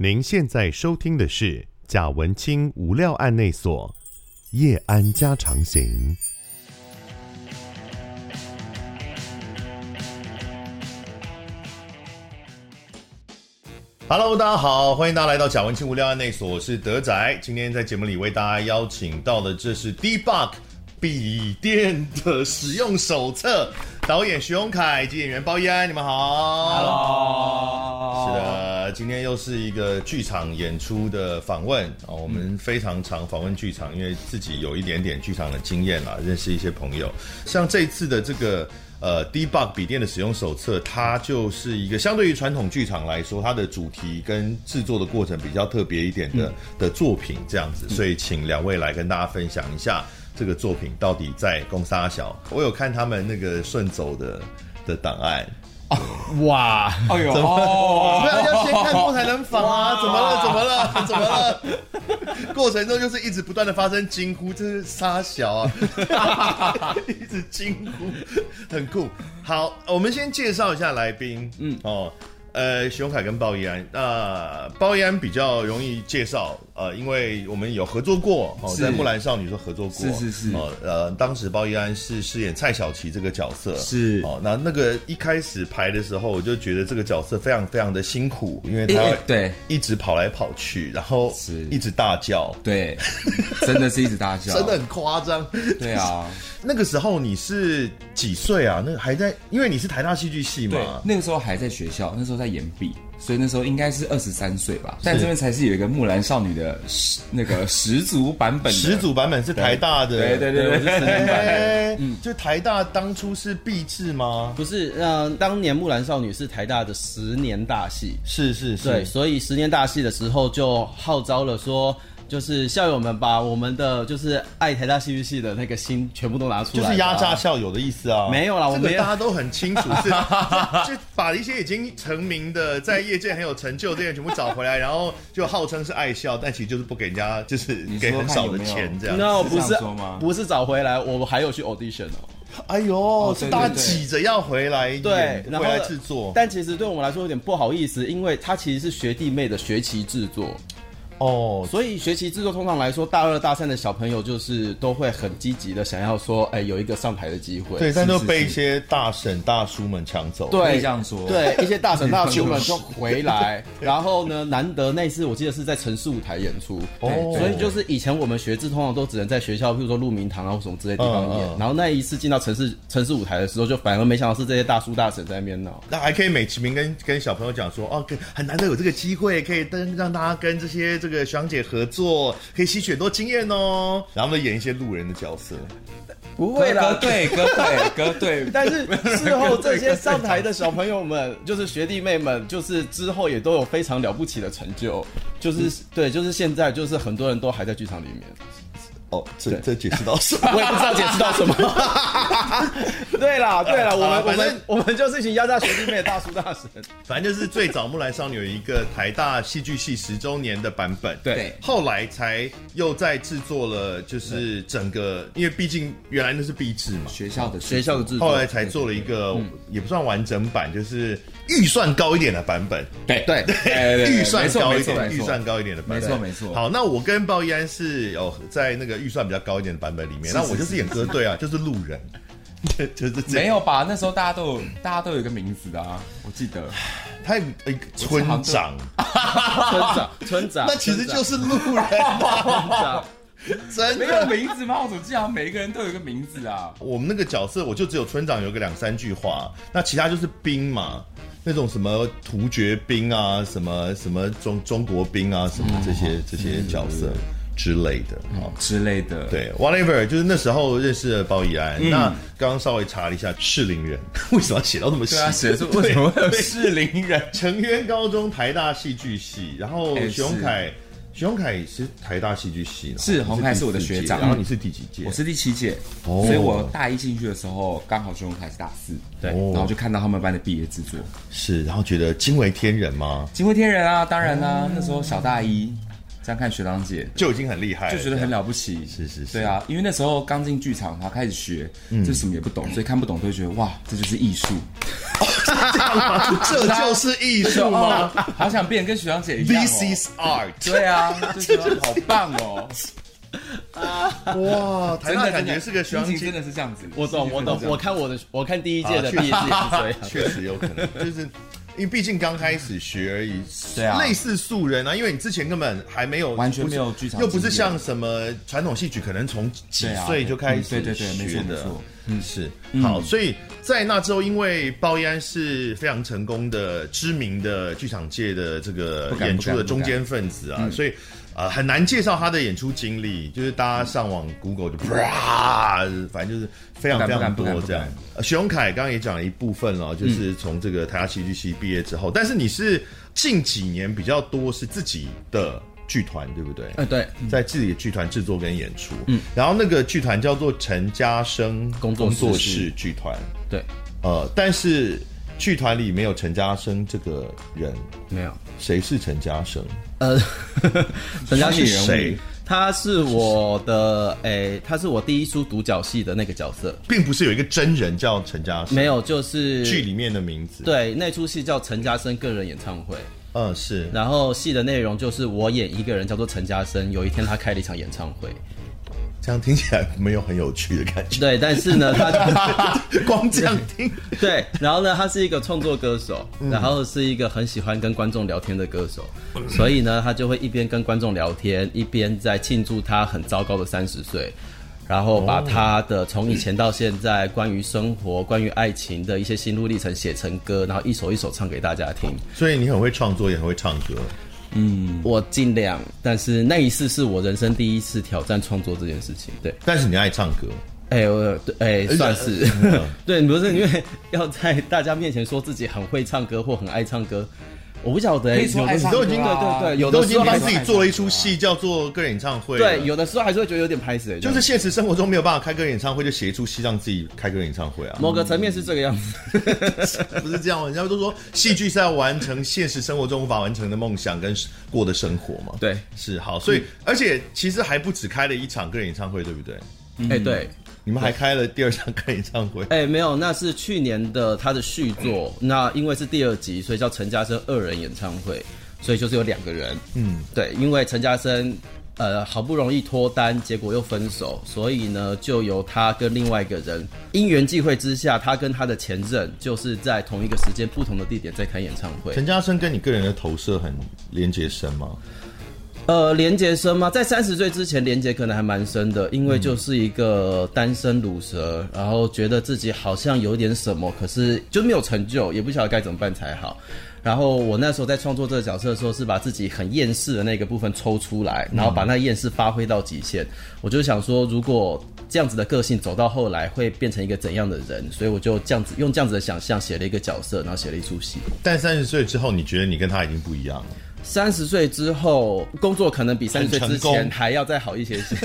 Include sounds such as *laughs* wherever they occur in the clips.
您现在收听的是贾文清无料案内所夜安家常行。Hello，大家好，欢迎大家来到贾文清无料案内所，我是德仔。今天在节目里为大家邀请到的，这是 Debug 笔电的使用手册，导演徐永凯以及演员包奕安，你们好。Hello，是的。今天又是一个剧场演出的访问啊！我们非常常访问剧场，因为自己有一点点剧场的经验啦，认识一些朋友。像这次的这个呃 Debug 笔电的使用手册，它就是一个相对于传统剧场来说，它的主题跟制作的过程比较特别一点的、嗯、的作品，这样子。所以请两位来跟大家分享一下这个作品到底在攻沙小。我有看他们那个顺走的的档案。哦、哇！哎呦，怎么？不然要先看过才能仿啊？怎么了？怎么了？怎么了？*laughs* 过程中就是一直不断的发生惊呼，这是沙小啊！*laughs* 一直惊呼，很酷。好，我们先介绍一下来宾。嗯，哦。呃，徐荣凯跟鲍奕安，那、呃、鲍奕安比较容易介绍，呃，因为我们有合作过，哦，在《木兰少女》说合作过，是是是，哦，呃，当时鲍奕安是饰演蔡小琪这个角色，是，哦，那那个一开始排的时候，我就觉得这个角色非常非常的辛苦，因为他对。一直跑来跑去，然后是。一直大叫，对，真的是一直大叫，*laughs* 真的很夸张，对啊。*laughs* 那个时候你是几岁啊？那个还在，因为你是台大戏剧系嘛。对，那个时候还在学校，那时候在延毕，所以那时候应该是二十三岁吧。但这边才是有一个木兰少女的那个十足版本。十足版本是台大的。对对对，对，我是十年版。嗯，就台大当初是毕制吗？不是，嗯，当年木兰少女是台大的十年大戏。是是是。对，所以十年大戏的时候就号召了说。就是校友们把我们的就是爱台大戏剧系的那个心全部都拿出来，就是压榨校友的意思啊。没有啦，我们大家都很清楚是，*laughs* 就把一些已经成名的在业界很有成就这些人全部找回来，然后就号称是爱校，但其实就是不给人家就是给很少的钱这样。那不是不是找回来，我们还有去 audition 哦。哎呦，是大家挤着要回来，对，回来制作。但其实对我们来说有点不好意思，因为他其实是学弟妹的学期制作。哦，所以学习制作通常来说，大二大三的小朋友就是都会很积极的想要说，哎，有一个上台的机会。对，但都被一些大婶大叔们抢走。对，这样说。对，一些大婶大叔们就回来，*laughs* 然后呢，难得那次我记得是在城市舞台演出，哦，所以就是以前我们学制通常都只能在学校，譬如说鹿鸣堂啊或什么之类地方演，然后那一次进到城市城市舞台的时候，就反而没想到是这些大叔大婶在那边闹。那还可以美其名跟跟小朋友讲说，哦，很难得有这个机会，可以跟让大家跟这些。这个学长姐合作可以吸取很多经验哦，然后呢，演一些路人的角色，不会啦，对歌对歌对，*laughs* 但是事后这些上台的小朋友们，就是学弟妹们，就是之后也都有非常了不起的成就，就是、嗯、对，就是现在就是很多人都还在剧场里面。哦，这这解释到什么？*laughs* 我也不知道解释到什么。*laughs* 对啦，对啦，我们我们我们就是一群压榨学弟妹的大叔大神。反正就是最早木兰少女有一个台大戏剧系十周年的版本，对，后来才又再制作了，就是整个，因为毕竟原来那是毕制嘛，学校的学校的制作，后来才做了一个也不算完整版，就是预算高一点的版本。对对对，预算高一点，预算高一点的版本，没错没错。好，那我跟鲍奕安是有在那个。预算比较高一点的版本里面，那我就是演歌队啊，就是路人，*laughs* 就是没有吧？那时候大家都有，大家都有一个名字的啊，我记得，他有一个村长，*laughs* 村长，村长，那其实就是路人，*laughs* 村长，真的没有名字吗？我怎么记得每一个人都有一个名字啊？我们那个角色，我就只有村长有个两三句话，那其他就是兵嘛，那种什么突厥兵啊，什么什么中中国兵啊，什么这些、嗯、这些角色。之类的啊、嗯，之类的，对，whatever，就是那时候认识了包奕安。嗯、那刚刚稍微查了一下，适龄人为什么要写到那么细？啊，写出 *laughs* 为什么会有适龄人？成渊高中台大戏剧系，然后徐荣凯，徐荣凯是台大戏剧系，是洪凯是我的学长，然后你是第几届？我是第七届，哦、所以我大一进去的时候，刚好徐荣凯是大四，对，然后就看到他们班的毕业制作，是，然后觉得惊为天人吗？惊为天人啊，当然啦、那时候小大一。这样看学长姐就已经很厉害了，就觉得很了不起。是是是，对啊，因为那时候刚进剧场，然后开始学，就什么也不懂，所以看不懂都会觉得哇，这就是艺术。*laughs* 这就是艺术吗？*laughs* 好想变跟学长姐一样。This is art。对啊，就觉得好棒哦。*laughs* 哇，台大感觉是个学长姐，真的是这样子。我懂，我懂。我看我的，我看第一届的毕业季也是确实有可能，就是。因为毕竟刚开始学而已，对啊，类似素人啊。因为你之前根本还没有完全没有剧场，又不是像什么传统戏曲，可能从几岁就开始学的。对对对，没错没错。嗯，是好。所以在那之后，因为鲍一安是非常成功的、知名的剧场界的这个演出的中间分子啊，所以。呃，很难介绍他的演出经历，就是大家上网 Google 就 *laughs* 啪，反正就是非常非常多这样。呃，徐荣凯刚刚也讲了一部分了，就是从这个台大戏剧系毕业之后，但是你是近几年比较多是自己的剧团，对不对？呃，对，在自己的剧团制作跟演出。嗯，然后那个剧团叫做陈家生工作室剧团。对，呃，但是剧团里没有陈嘉生这个人，没有。谁是陈嘉生？呃，*laughs* 陈嘉生是谁？他是我的诶、欸，他是我第一出独角戏的那个角色，并不是有一个真人叫陈嘉生，没有，就是剧里面的名字。对，那出戏叫陈嘉生个人演唱会。嗯，是。然后戏的内容就是我演一个人叫做陈嘉生，有一天他开了一场演唱会。这样听起来没有很有趣的感觉。对，但是呢，他 *laughs* 光这样听。*laughs* 对，然后呢，他是一个创作歌手，然后是一个很喜欢跟观众聊天的歌手，所以呢，他就会一边跟观众聊天，一边在庆祝他很糟糕的三十岁，然后把他的从以前到现在关于生活、关于爱情的一些心路历程写成歌，然后一首一首唱给大家听。所以你很会创作，也很会唱歌。嗯，我尽量，但是那一次是我人生第一次挑战创作这件事情。对，但是你爱唱歌，哎、欸，我，哎、欸，算是，嗯、*laughs* 对，不是因为要在大家面前说自己很会唱歌或很爱唱歌。我不晓得，可以说爱唱歌，对对对，有的时候帮自己做了一出戏，叫做个人演唱会。对，有的时候还是会觉得有点拍死。就是现实生活中没有办法开个人演唱会，就写一出戏让自己开个人演唱会啊。某个层面是这个样子，*laughs* 不是这样。人家都说戏剧是要完成现实生活中无法完成的梦想跟过的生活嘛。对，是好。所以，而且其实还不止开了一场个人演唱会，对不对？哎，对。你们还开了第二场看演唱会？哎、欸，没有，那是去年的他的续作。那因为是第二集，所以叫陈嘉生二人演唱会，所以就是有两个人。嗯，对，因为陈嘉生呃好不容易脱单，结果又分手，所以呢就由他跟另外一个人因缘际会之下，他跟他的前任就是在同一个时间、不同的地点在开演唱会。陈嘉生跟你个人的投射很连接深吗？呃，连结深吗？在三十岁之前，连结可能还蛮深的，因为就是一个单身乳蛇，然后觉得自己好像有点什么，可是就没有成就，也不晓得该怎么办才好。然后我那时候在创作这个角色的时候，是把自己很厌世的那个部分抽出来，然后把那厌世发挥到极限。我就想说，如果这样子的个性走到后来，会变成一个怎样的人？所以我就这样子用这样子的想象写了一个角色，然后写了一出戏。但三十岁之后，你觉得你跟他已经不一样了？三十岁之后，工作可能比三十岁之前还要再好一些些。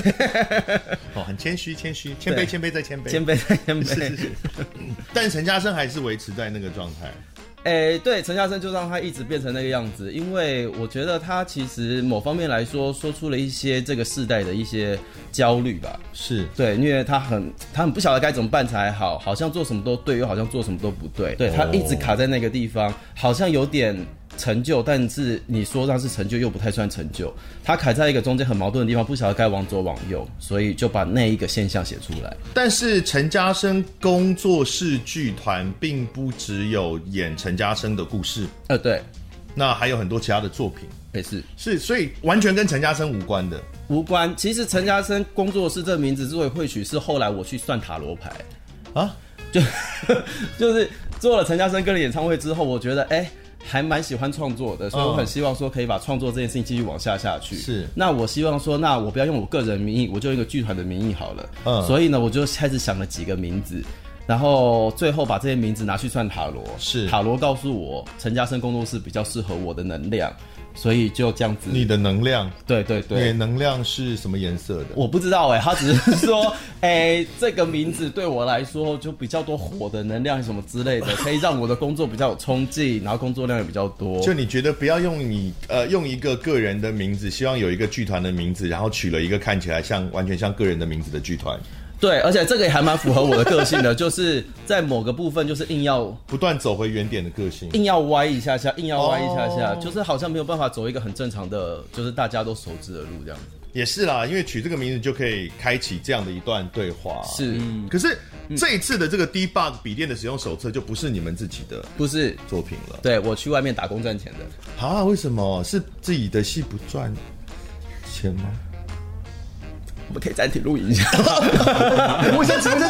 *laughs* 哦，很谦虚，谦虚，谦卑，谦卑再谦卑，谦卑再谦卑。是是是。但陈嘉生还是维持在那个状态。哎、欸，对，陈嘉生就让他一直变成那个样子，因为我觉得他其实某方面来说，说出了一些这个世代的一些焦虑吧。是对，因为他很他很不晓得该怎么办才好，好像做什么都对，又好像做什么都不对。对，他一直卡在那个地方，好像有点。成就，但是你说那是成就，又不太算成就。他卡在一个中间很矛盾的地方，不晓得该往左往右，所以就把那一个现象写出来。但是陈嘉生工作室剧团并不只有演陈嘉生的故事，呃，对，那还有很多其他的作品，也是是，所以完全跟陈嘉生无关的。无关。其实陈嘉生工作室这个名字之所以会取，是后来我去算塔罗牌啊，就 *laughs* 就是做了陈嘉生个人演唱会之后，我觉得哎。欸还蛮喜欢创作的，所以我很希望说可以把创作这件事情继续往下下去。是，那我希望说，那我不要用我个人名义，我就用一个剧团的名义好了。嗯，所以呢，我就开始想了几个名字，然后最后把这些名字拿去算塔罗。是，塔罗告诉我陈嘉生工作室比较适合我的能量。所以就这样子。你的能量，对对对，你的能量是什么颜色的？我不知道哎、欸，他只是说，哎、*laughs* 欸，这个名字对我来说就比较多火的能量什么之类的，*laughs* 可以让我的工作比较有冲劲，然后工作量也比较多。就你觉得不要用你呃用一个个人的名字，希望有一个剧团的名字，然后取了一个看起来像完全像个人的名字的剧团。对，而且这个也还蛮符合我的个性的，就是在某个部分就是硬要不断走回原点的个性，硬要歪一下下，硬要歪一下下，oh. 就是好像没有办法走一个很正常的，就是大家都熟知的路这样子。也是啦，因为取这个名字就可以开启这样的一段对话。是，嗯、可是这一次的这个 Debug 笔电的使用手册就不是你们自己的，不是作品了。对，我去外面打工赚钱的。啊？为什么是自己的戏不赚钱吗？我们可以暂停录影一下。*laughs* 我先承认，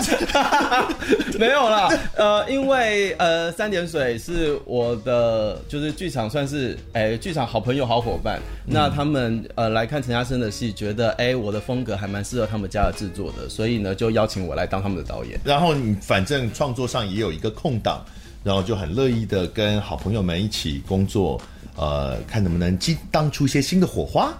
*laughs* 没有啦。呃，因为呃，三点水是我的，就是剧场算是哎，剧场好朋友、好伙伴。嗯、那他们呃来看陈嘉生的戏，觉得哎，我的风格还蛮适合他们家的制作的，所以呢，就邀请我来当他们的导演。然后你反正创作上也有一个空档，然后就很乐意的跟好朋友们一起工作，呃，看能不能激荡出一些新的火花。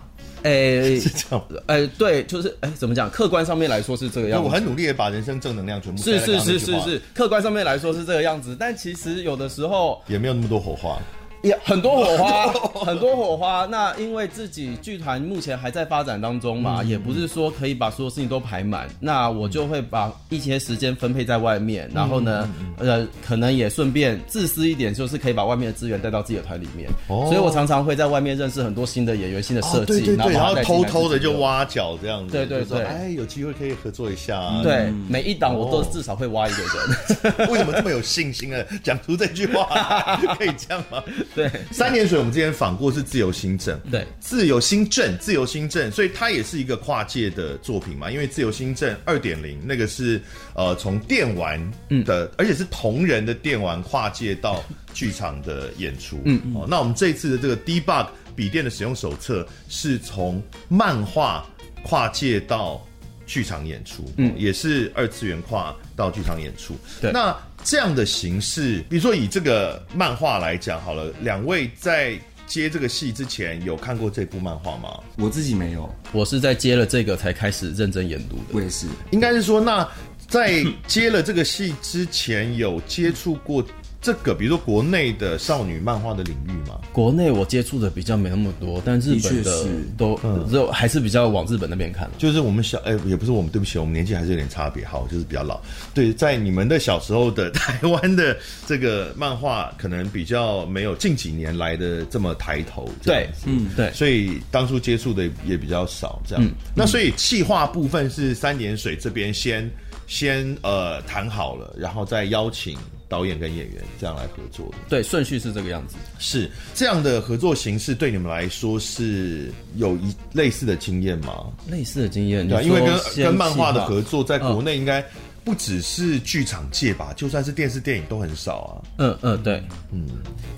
哎、欸，*laughs* 是这样哎、欸，对，就是哎、欸，怎么讲？客观上面来说是这个样子。我很努力的把人生正能量全部是是是是是，客观上面来说是这个样子，但其实有的时候也没有那么多火花。也很多火花，*laughs* 很多火花。那因为自己剧团目前还在发展当中嘛，嗯、也不是说可以把所有事情都排满。那我就会把一些时间分配在外面，然后呢，呃，可能也顺便自私一点，就是可以把外面的资源带到自己的团里面。哦，所以我常常会在外面认识很多新的演员、新的设计、哦，对对对，然后偷偷的就挖角这样子。对对对，哎，有机会可以合作一下、啊。对，每一档我都至少会挖一个人。哦、为什么这么有信心啊？讲出这句话 *laughs* 可以这样吗？对，三点水。我们之前访过是自由新政，对，自由新政，自由新政，所以它也是一个跨界的作品嘛。因为自由新政二点零那个是呃从电玩的，嗯、而且是同人的电玩跨界到剧场的演出。嗯，嗯哦，那我们这一次的这个 Debug 笔电的使用手册是从漫画跨界到剧场演出，嗯，也是二次元跨到剧场演出。对，那。这样的形式，比如说以这个漫画来讲好了，两位在接这个戏之前有看过这部漫画吗？我自己没有，我是在接了这个才开始认真研读的。我也是，应该是说，那在接了这个戏之前有接触过。这个，比如说国内的少女漫画的领域嘛，国内我接触的比较没那么多，但日本的都嗯、还是比较往日本那边看。就是我们小哎，也不是我们，对不起，我们年纪还是有点差别，好，就是比较老。对，在你们的小时候的台湾的这个漫画，可能比较没有近几年来的这么抬头。对，嗯，对，所以当初接触的也比较少，这样。嗯、那所以企划部分是三点水这边先先呃谈好了，然后再邀请。导演跟演员这样来合作的，对，顺序是这个样子。是这样的合作形式，对你们来说是有一类似的经验吗？类似的经验，对，因为跟跟漫画的合作，在国内应该不只是剧场界吧，就算是电视电影都很少啊。嗯嗯，对，嗯，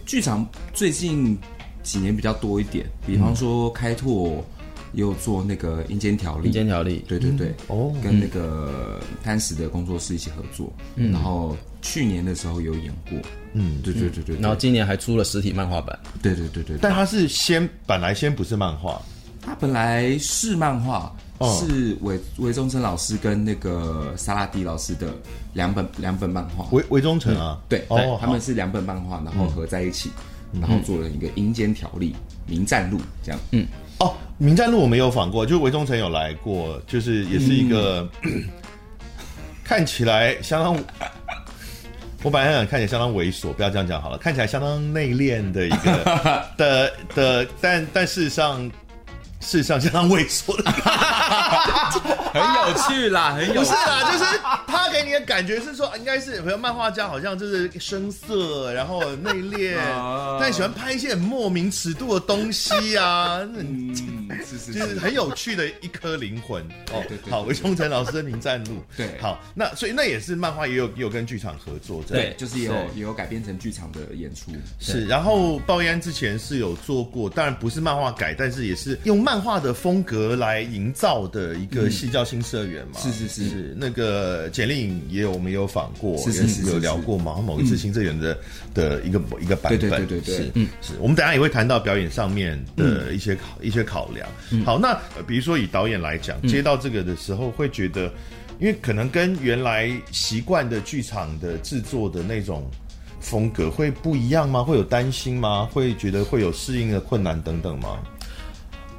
剧场最近几年比较多一点，比方说开拓。也有做那个《阴间条例》，阴间条例，对对对，哦，跟那个贪食的工作室一起合作，嗯，然后去年的时候有演过，嗯，对对对对，然后今年还出了实体漫画版，对对对对，但它是先本来先不是漫画，它本来是漫画，是韦韦忠诚老师跟那个萨拉迪老师的两本两本漫画，韦韦忠诚啊，对，哦，他们是两本漫画，然后合在一起，然后做了一个《阴间条例》《名战录》这样，嗯。哦，民战路我没有访过，就韦忠诚有来过，就是也是一个、嗯、*coughs* 看起来相当，我本来想看起来相当猥琐，不要这样讲好了，看起来相当内敛的一个 *laughs* 的的，但但事实上。事实上相当猥琐的，*laughs* 很有趣啦，很有趣。不是啦，就是他给你的感觉是说，应该是，比如漫画家好像就是声色，然后内敛，*laughs* 但喜欢拍一些很莫名尺度的东西啊。嗯，是是 *laughs* 就是很有趣的一颗灵魂。哦。好，魏忠诚老师的《名战录》。对，好，那所以那也是漫画，也有也有跟剧场合作，对，就是有也有改编成剧场的演出。是，然后鲍奕安之前是有做过，当然不是漫画改，但是也是用漫画的风格来营造的一个戏叫新社员嘛。是是是。是，那个简莉颖也有我们有访过，是是是有聊过嘛，某一次新社员的的一个一个版本。对对对对，是嗯。是，我们等下也会谈到表演上面的一些考一些考量。好，那比如说以导演来讲，接到这个的时候会觉得，因为可能跟原来习惯的剧场的制作的那种风格会不一样吗？会有担心吗？会觉得会有适应的困难等等吗？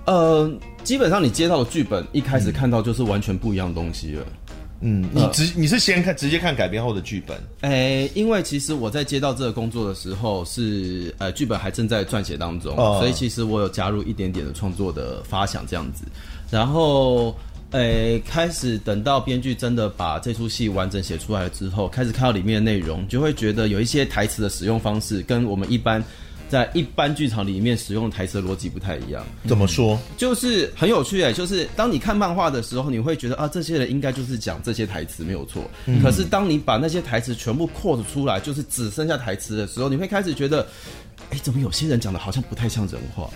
呃，基本上你接到的剧本一开始看到就是完全不一样的东西了。嗯，你直你是先看直接看改编后的剧本？诶、欸，因为其实我在接到这个工作的时候是呃剧本还正在撰写当中，哦、所以其实我有加入一点点的创作的发想这样子。然后，诶、欸，开始等到编剧真的把这出戏完整写出来之后，开始看到里面的内容，就会觉得有一些台词的使用方式跟我们一般。在一般剧场里面使用台词逻辑不太一样，怎么说？就是很有趣哎，就是当你看漫画的时候，你会觉得啊，这些人应该就是讲这些台词没有错。嗯、可是当你把那些台词全部扩出来，就是只剩下台词的时候，你会开始觉得，哎，怎么有些人讲的好像不太像人话？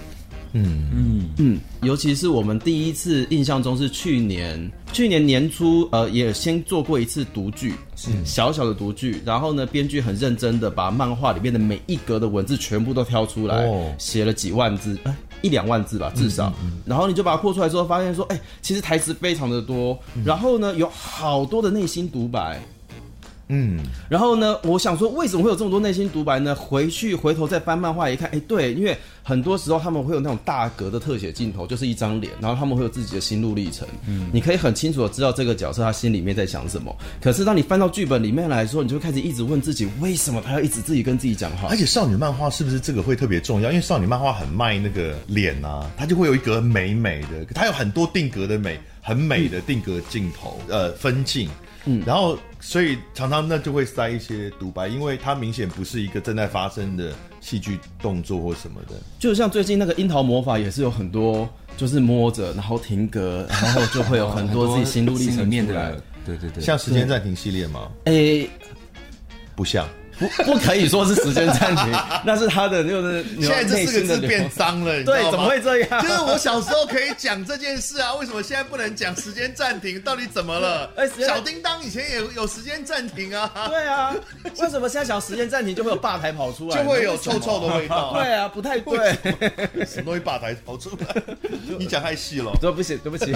嗯嗯。嗯，尤其是我们第一次印象中是去年去年年初，呃，也先做过一次读剧，是。小小的读剧，然后呢，编剧很认真的把漫画里面的每一格的文字全部都挑出来，写、哦、了几万字，哎，一两万字吧，至少。嗯嗯。嗯、然后你就把它扩出来之后，发现说，哎，其实台词非常的多，然后呢，有好多的内心独白。嗯，然后呢，我想说，为什么会有这么多内心独白呢？回去回头再翻漫画一看，哎，对，因为很多时候他们会有那种大格的特写镜头，就是一张脸，然后他们会有自己的心路历程。嗯，你可以很清楚的知道这个角色他心里面在想什么。可是当你翻到剧本里面来说，你就会开始一直问自己，为什么他要一直自己跟自己讲话？而且少女漫画是不是这个会特别重要？因为少女漫画很卖那个脸啊，它就会有一格美美的，它有很多定格的美，很美的定格镜头，嗯、呃，分镜。嗯，然后所以常常那就会塞一些独白，因为它明显不是一个正在发生的戏剧动作或什么的。就像最近那个樱桃魔法也是有很多，就是摸着然后停格，然后就会有很多自己心路历程面的。对对对，像时间暂停系列吗？诶，不像。不不可以说是时间暂停，*laughs* 那是他的就是现在这四个字变脏了，对，怎么会这样？就是我小时候可以讲这件事啊，为什么现在不能讲时间暂停？到底怎么了？*laughs* 哎，小叮当以前也有时间暂停啊。对啊，为什么现在讲时间暂停就会有吧台跑出来，就会有臭臭的味道？*laughs* 对啊，不太对，什么东西吧台跑出来？你讲太细了，对不起，对不起。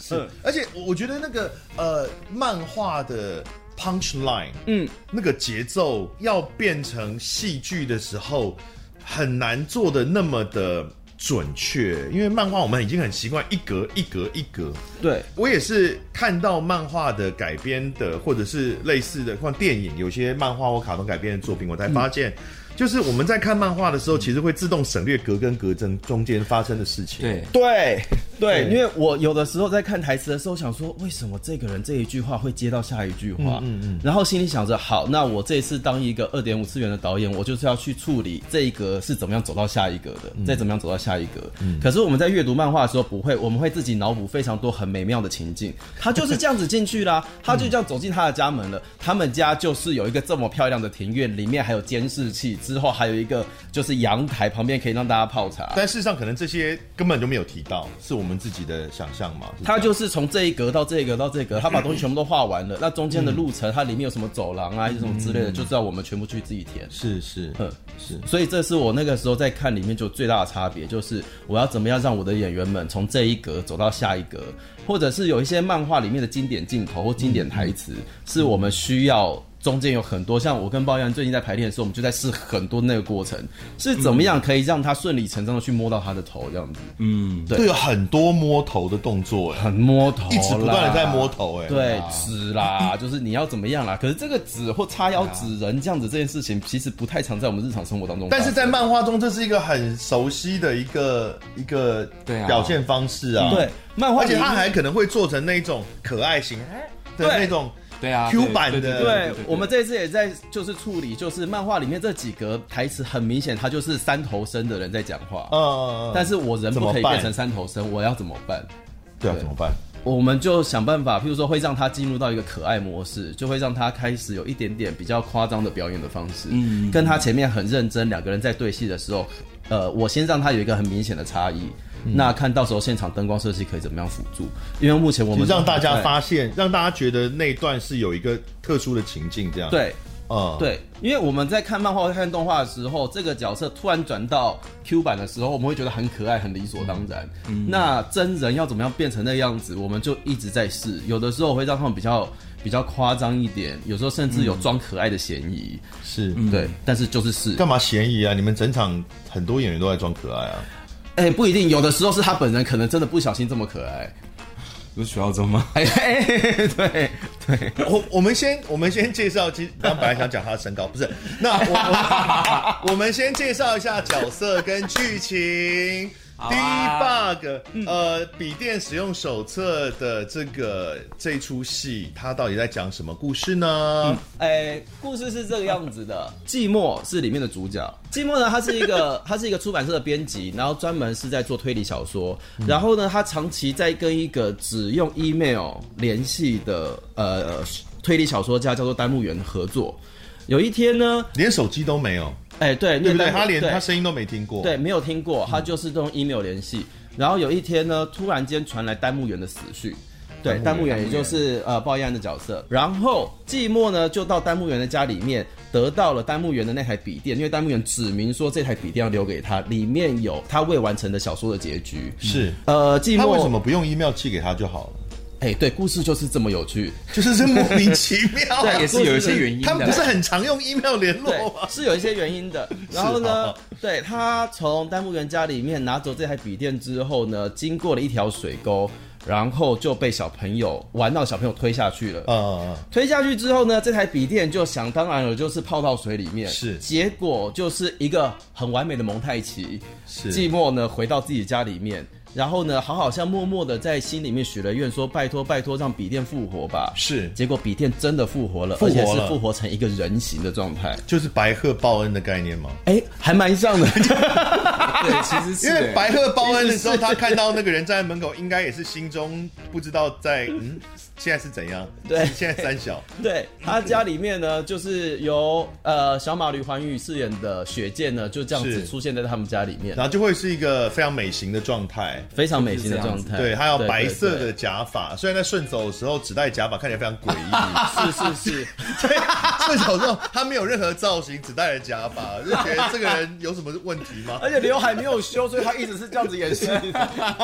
是，而且我觉得那个呃，漫画的。Punch line，嗯，那个节奏要变成戏剧的时候，很难做的那么的准确，因为漫画我们已经很习惯一格一格一格。对，我也是看到漫画的改编的，或者是类似的，像电影有些漫画或卡通改编的作品，我才发现。嗯就是我们在看漫画的时候，其实会自动省略格跟格中中间发生的事情。对对对，因为我有的时候在看台词的时候，想说为什么这个人这一句话会接到下一句话，嗯嗯，然后心里想着，好，那我这一次当一个二点五次元的导演，我就是要去处理这一格是怎么样走到下一格的，再怎么样走到下一格。可是我们在阅读漫画的时候不会，我们会自己脑补非常多很美妙的情境。他就是这样子进去啦，*laughs* 他就这样走进他的家门了。他们家就是有一个这么漂亮的庭院，里面还有监视器。之后还有一个就是阳台旁边可以让大家泡茶，但事实上可能这些根本就没有提到，是我们自己的想象嘛。他就是从这一格到这一格到这一格，他把东西全部都画完了。那中间的路程，它里面有什么走廊啊，什么之类的，就知道我们全部去自己填。是是，嗯是。所以这是我那个时候在看里面就最大的差别，就是我要怎么样让我的演员们从这一格走到下一格，或者是有一些漫画里面的经典镜头或经典台词，是我们需要。中间有很多，像我跟鲍奕安最近在排练的时候，我们就在试很多那个过程，是怎么样可以让他顺理成章的去摸到他的头这样子。嗯，对，有很多摸头的动作，很摸头，一直不断的在摸头，哎，对，指啦，*laughs* 就是你要怎么样啦。可是这个指或叉腰指人这样子这件事情，其实不太常在我们日常生活当中。但是在漫画中，这是一个很熟悉的一个一个表现方式啊。对，漫画，而且他还可能会做成那种可爱型，对那种。对啊 Q 版的，对我们这次也在就是处理，就是漫画里面这几格台词，很明显他就是三头身的人在讲话。嗯。但是我人不可以变成三头身，我要怎么办？对啊，怎么办？我们就想办法，譬如说会让他进入到一个可爱模式，就会让他开始有一点点比较夸张的表演的方式。嗯，跟他前面很认真，两个人在对戏的时候，呃，我先让他有一个很明显的差异。嗯、那看到时候现场灯光设计可以怎么样辅助？因为目前我们让大家发现，让大家觉得那一段是有一个特殊的情境，这样对。哦，对，因为我们在看漫画看动画的时候，这个角色突然转到 Q 版的时候，我们会觉得很可爱、很理所当然。嗯，那真人要怎么样变成那样子，我们就一直在试。有的时候会让他们比较比较夸张一点，有时候甚至有装可爱的嫌疑。是，对，但是就是试。干嘛嫌疑啊？你们整场很多演员都在装可爱啊。哎，不一定，有的时候是他本人可能真的不小心这么可爱。不是徐浩中吗？哎，对对，我我们先我们先介绍，其实刚本来想讲他的身高，不是，那我我，*laughs* 我们先介绍一下角色跟剧情。第一 bug，呃，笔电使用手册的这个这出戏，它到底在讲什么故事呢？哎、欸，故事是这个样子的，*laughs* 寂寞是里面的主角。寂寞呢，他是一个 *laughs* 他是一个出版社的编辑，然后专门是在做推理小说。然后呢，他长期在跟一个只用 email 联系的呃推理小说家叫做丹木原合作。有一天呢，连手机都没有。哎、欸，对，对不对？他连他声音都没听过，对，没有听过，他就是用 email 联系。然后有一天呢，突然间传来丹木原的死讯，对，丹木原也就是呃报案的角色。然后寂寞呢就到丹木原的家里面，得到了丹木原的那台笔电，因为丹木原指明说这台笔电要留给他，里面有他未完成的小说的结局。是，呃，寂寞他为什么不用 email 寄给他就好了？哎、欸，对，故事就是这么有趣，*laughs* 就是这莫名其妙、啊，*laughs* 对，也是有一些原因的。他们不是很常用 email 联络吗？是有一些原因的。*laughs* 然后呢，对，他从丹木原家里面拿走这台笔电之后呢，经过了一条水沟，然后就被小朋友玩到小朋友推下去了。啊、嗯，推下去之后呢，这台笔电就想当然了，就是泡到水里面。是，结果就是一个很完美的蒙太奇。是，寂寞呢回到自己家里面。然后呢，好好像默默的在心里面许了愿，说拜托拜托，让笔电复活吧。是，结果笔电真的复活了，复活了，而且是复活成一个人形的状态，就是白鹤报恩的概念吗？哎，还蛮像的。*laughs* *laughs* 对，其实是因为白鹤报恩的时候，他看到那个人站在门口，应该也是心中不知道在嗯。*laughs* 现在是怎样？对，现在三小。对，他家里面呢，就是由呃小马吕环宇饰演的雪见呢，就这样子出现在他们家里面，然后就会是一个非常美型的状态，非常美型的状态。对，还有白色的假发，虽然在顺走的时候只戴假发，看起来非常诡异。是 *laughs* 是是，*laughs* 对，顺走的时候他没有任何造型，只戴了假发，就觉得这个人有什么问题吗？而且刘海没有修，所以他一直是这样子演戏。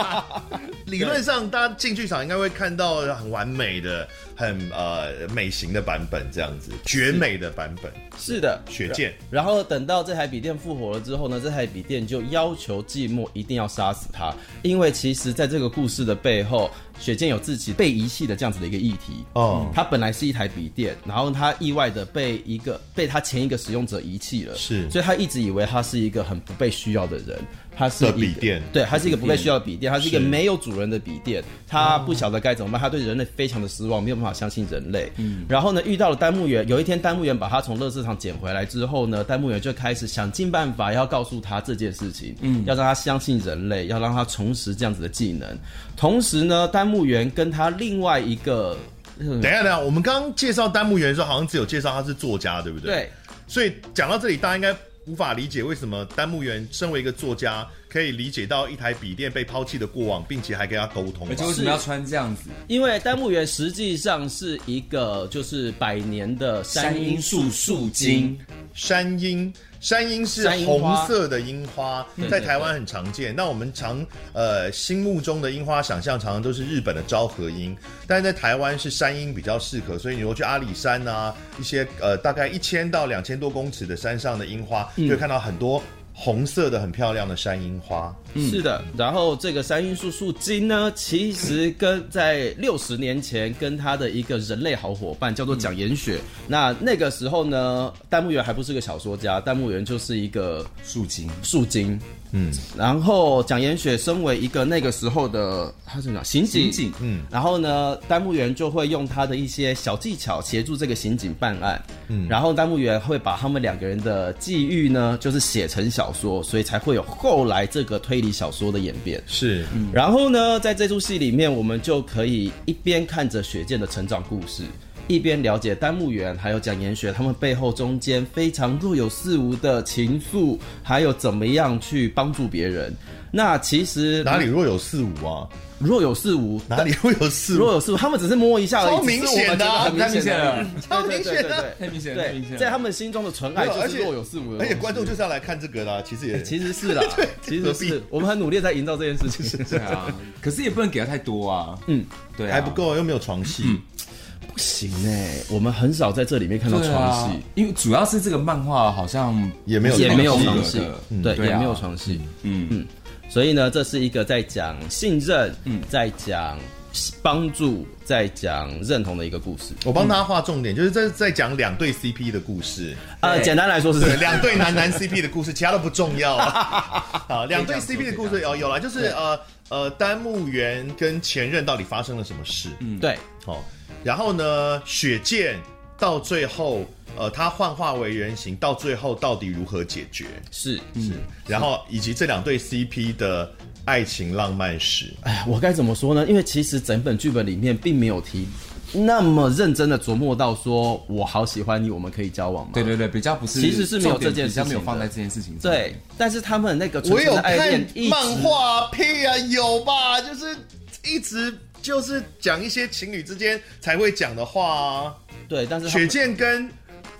*laughs* 理论上，大家进剧场应该会看到很完美。美的很呃美型的版本，这样子绝美的版本，是的，雪见。然后等到这台笔电复活了之后呢，这台笔电就要求寂寞一定要杀死他，因为其实在这个故事的背后，雪见有自己被遗弃的这样子的一个议题。哦，他本来是一台笔电，然后他意外的被一个被他前一个使用者遗弃了，是，所以他一直以为他是一个很不被需要的人。它是笔电，对，它是一个不被需要的笔电，它是一个没有主人的笔电，他不晓得该怎么办，他对人类非常的失望，没有办法相信人类。嗯，然后呢，遇到了丹木原，有一天丹木原把他从乐市场捡回来之后呢，丹木原就开始想尽办法要告诉他这件事情，嗯，要让他相信人类，要让他重拾这样子的技能。同时呢，丹木原跟他另外一个，等一下，等一下，我们刚刚介绍丹木原的时候，好像只有介绍他是作家，对不对？对。所以讲到这里，大家应该无法理解为什么丹木原身为一个作家。可以理解到一台笔电被抛弃的过往，并且还跟他沟通。为什么要穿这样子？因为丹木原实际上是一个就是百年的山樱树树精。山樱，山樱是红色的樱花，在台湾很常见。那我们常呃心目中的樱花想象，常常都是日本的昭和樱，但是在台湾是山樱比较适合。所以你如果去阿里山啊，一些呃大概一千到两千多公尺的山上的樱花，就会看到很多。红色的很漂亮的山樱花。嗯、是的，然后这个三因素素精呢，其实跟在六十年前跟他的一个人类好伙伴叫做蒋严雪。嗯、那那个时候呢，弹幕员还不是个小说家，弹幕员就是一个树精，树精。嗯，然后蒋严雪身为一个那个时候的他是讲刑警，刑警，嗯，然后呢，弹幕员就会用他的一些小技巧协助这个刑警办案。嗯，然后弹幕员会把他们两个人的际遇呢，就是写成小说，所以才会有后来这个推。推理小说的演变是，嗯、然后呢，在这出戏里面，我们就可以一边看着雪见的成长故事，一边了解丹木原还有蒋严雪他们背后中间非常若有似无的情愫，还有怎么样去帮助别人。那其实哪里若有似无啊？若有似无，哪里若有似无？若有似无，他们只是摸一下而已，超明显的，很明显的，超明显的，太明显了，太明显了。在他们心中的纯爱就是若有似无的，而且观众就是要来看这个的，其实也其实是啦，*laughs* 其实是我们很努力在营造这件事情，对啊。可是也不能给他太多啊，嗯，对，还不够，又没有床戏，不行哎，我们很少在这里面看到床戏，因为主要是这个漫画好像也没有也没有床戏，对，也没有床戏，嗯嗯。所以呢，这是一个在讲信任，嗯，在讲帮助，在讲认同的一个故事。我帮他画重点，嗯、就是这在讲两对 CP 的故事。呃，简单来说是 *laughs* 两对男男 CP 的故事，其他都不重要。*laughs* 啊，两对 CP 的故事有有了，就是呃呃，单木原跟前任到底发生了什么事？嗯，对。好，然后呢，雪见到最后。呃，他幻化为人形，到最后到底如何解决？是是，嗯、然后以及这两对 CP 的爱情浪漫史。哎呀，我该怎么说呢？因为其实整本剧本里面并没有提那么认真的琢磨到说，我好喜欢你，我们可以交往吗？对对对，比较不是，其实是没有这件事情，没有放在这件事情上。对，但是他们那个我有看漫画，屁啊，有吧？就是一直就是讲一些情侣之间才会讲的话啊。对，但是雪见 *laughs* 跟。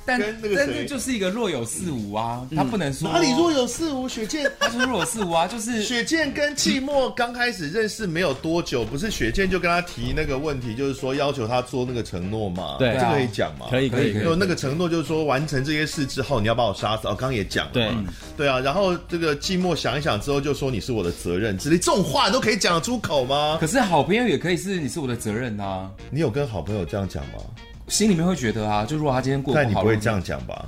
但但是就是一个若有似无啊，他不能说哪里若有似无。雪见他说若有似无啊，就是 *laughs* 雪见跟寂寞刚开始认识没有多久，不是雪见就跟他提那个问题，就是说要求他做那个承诺嘛？对，这个可以讲嘛？可以可以。就那个承诺就是说完成这些事之后，你要把我杀死。哦，刚刚也讲了。对对啊，然后这个寂寞想一想之后，就说你是我的责任之类，这种话你都可以讲得出口吗？可是好朋友也可以是你是我的责任啊。你有跟好朋友这样讲吗？心里面会觉得啊，就如果他今天过不好，但你不会这样讲吧？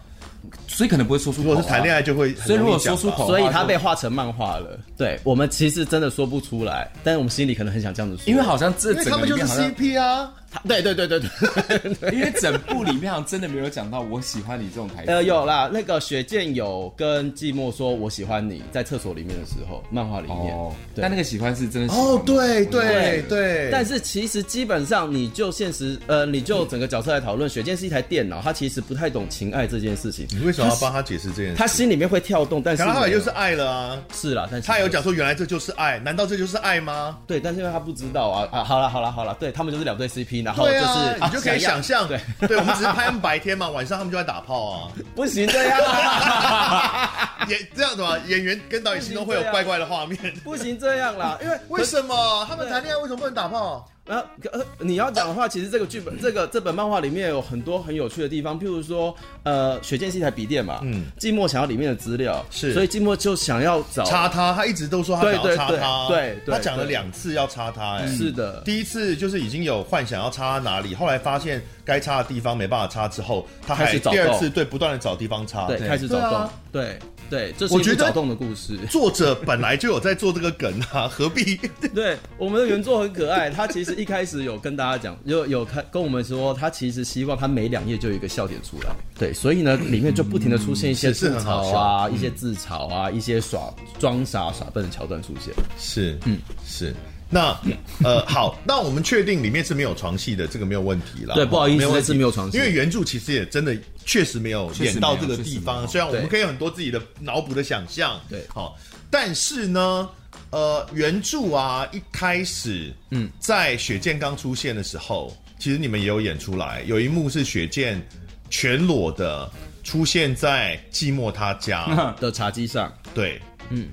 所以可能不会说出口。如果是谈恋爱就会，所以如果说出口，所以他被画成漫画了。对，我们其实真的说不出来，但是我们心里可能很想这样子说，因为好像这因为他们就是 CP 啊。对对对对对，*laughs* 因为整部里面好像真的没有讲到我喜欢你这种台词。呃，有啦，那个雪见有跟寂寞说我喜欢你，在厕所里面的时候，漫画里面。哦，但那个喜欢是真的。哦，对对对。但是其实基本上，你就现实，呃，你就整个角色来讨论，雪见是一台电脑，他其实不太懂情爱这件事情。你为什么要帮他解释这件事？他心里面会跳动，但是他就是爱了啊。是啦，但是他有讲说原来这就是爱，难道这就是爱吗？对，但是因为他不知道啊啊，好了好了好了，对他们就是两对 CP，然后就是。你就可以想象，对，对我们只是拍他们白天嘛，晚上他们就在打炮啊，*laughs* 不行这样，*laughs* 演这样子嘛，演员跟导演心中会有怪怪的画面，不行这样啦，因为为什么？他们谈恋爱为什么不能打炮？呃，呃，你要讲的话，其实这个剧本，*laughs* 这个这本漫画里面有很多很有趣的地方，譬如说，呃，雪见是一台笔电嘛，嗯，寂寞想要里面的资料，是，所以寂寞就想要找插他，他一直都说他想要插他，对，他讲了两次要插他，哎，是的，第一次就是已经有幻想要插他哪里，后来发现该插的地方没办法插之后，他还第二次对不断的找地方插，对，开始找洞，对。对，这是一个找洞的故事。作者本来就有在做这个梗啊，何必？*laughs* 对，我们的原作很可爱，他其实一开始有跟大家讲，有有看跟我们说，他其实希望他每两页就有一个笑点出来。对，所以呢，里面就不停的出现一些吐槽啊，一些自嘲啊，一些耍装傻耍笨的桥段出现。是，嗯，是。那呃好，那我们确定里面是没有床戏的，这个没有问题了。对，不好意思，这次没有床戏，因为原著其实也真的确实没有演到这个地方。虽然我们可以有很多自己的脑补的想象，对，好，但是呢，呃，原著啊一开始，嗯，在雪见刚出现的时候，其实你们也有演出来，有一幕是雪见全裸的出现在寂寞他家 *laughs* 的茶几上，对，嗯，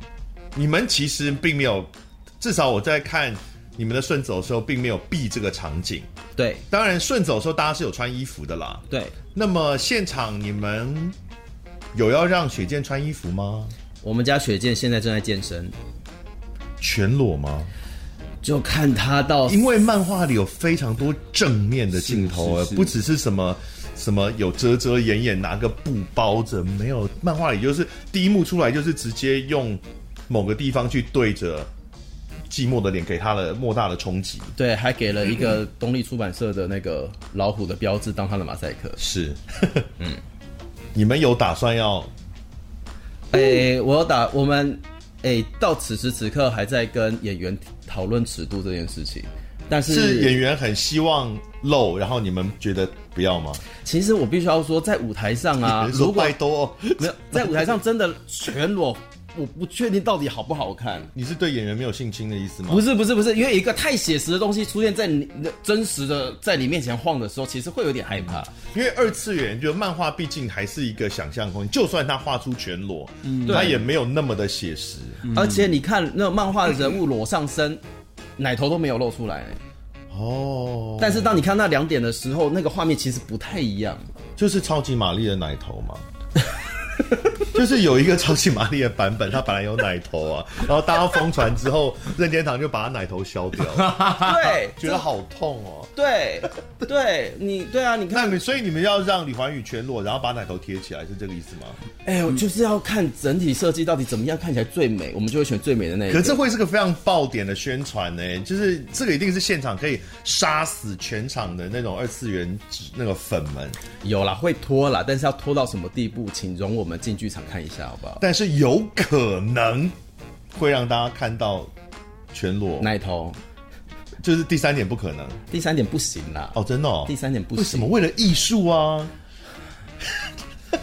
你们其实并没有。至少我在看你们的顺走的时候，并没有避这个场景。对，当然顺走的时候，大家是有穿衣服的啦。对，那么现场你们有要让雪见穿衣服吗？我们家雪见现在正在健身，全裸吗？就看他到，因为漫画里有非常多正面的镜头，不只是什么什么有遮遮掩掩，拿个布包着，没有。漫画里就是第一幕出来就是直接用某个地方去对着寂寞的脸，给他了莫大的冲击。对，还给了一个东立出版社的那个老虎的标志当他的马赛克。是，*laughs* 嗯，*laughs* 你们有打算要？哎、欸，我有打，我们哎、欸，到此时此刻还在跟演员。讨论尺度这件事情，但是，是演员很希望露，然后你们觉得不要吗？其实我必须要说，在舞台上啊，如果多没有在舞台上真的全裸，我不确定到底好不好看。你是对演员没有信心的意思吗？不是不是不是，因为一个太写实的东西出现在你真实的在你面前晃的时候，其实会有点害怕。因为二次元就漫画，毕竟还是一个想象空间，就算他画出全裸，嗯，他也没有那么的写实。而且你看那漫画的人物裸上身，奶头都没有露出来。哦。但是当你看那两点的时候，那个画面其实不太一样，就是超级玛丽的奶头嘛。*laughs* 就是有一个超级玛丽的版本，它本来有奶头啊，然后当它疯传之后，任天堂就把它奶头削掉了。对，觉得好痛哦。对，对你，对啊，你看，所以你们要让李环宇全裸，然后把奶头贴起来，是这个意思吗？哎呦，就是要看整体设计到底怎么样看起来最美，我们就会选最美的那一个。可是这会是个非常爆点的宣传呢，就是这个一定是现场可以杀死全场的那种二次元那个粉们。有啦，会拖啦，但是要拖到什么地步，请容我们进剧场看一下，好不好？但是有可能会让大家看到全裸奶头，就是第三点不可能，第三点不行啦。哦，真的哦，第三点不行，为什么？为了艺术啊！*laughs*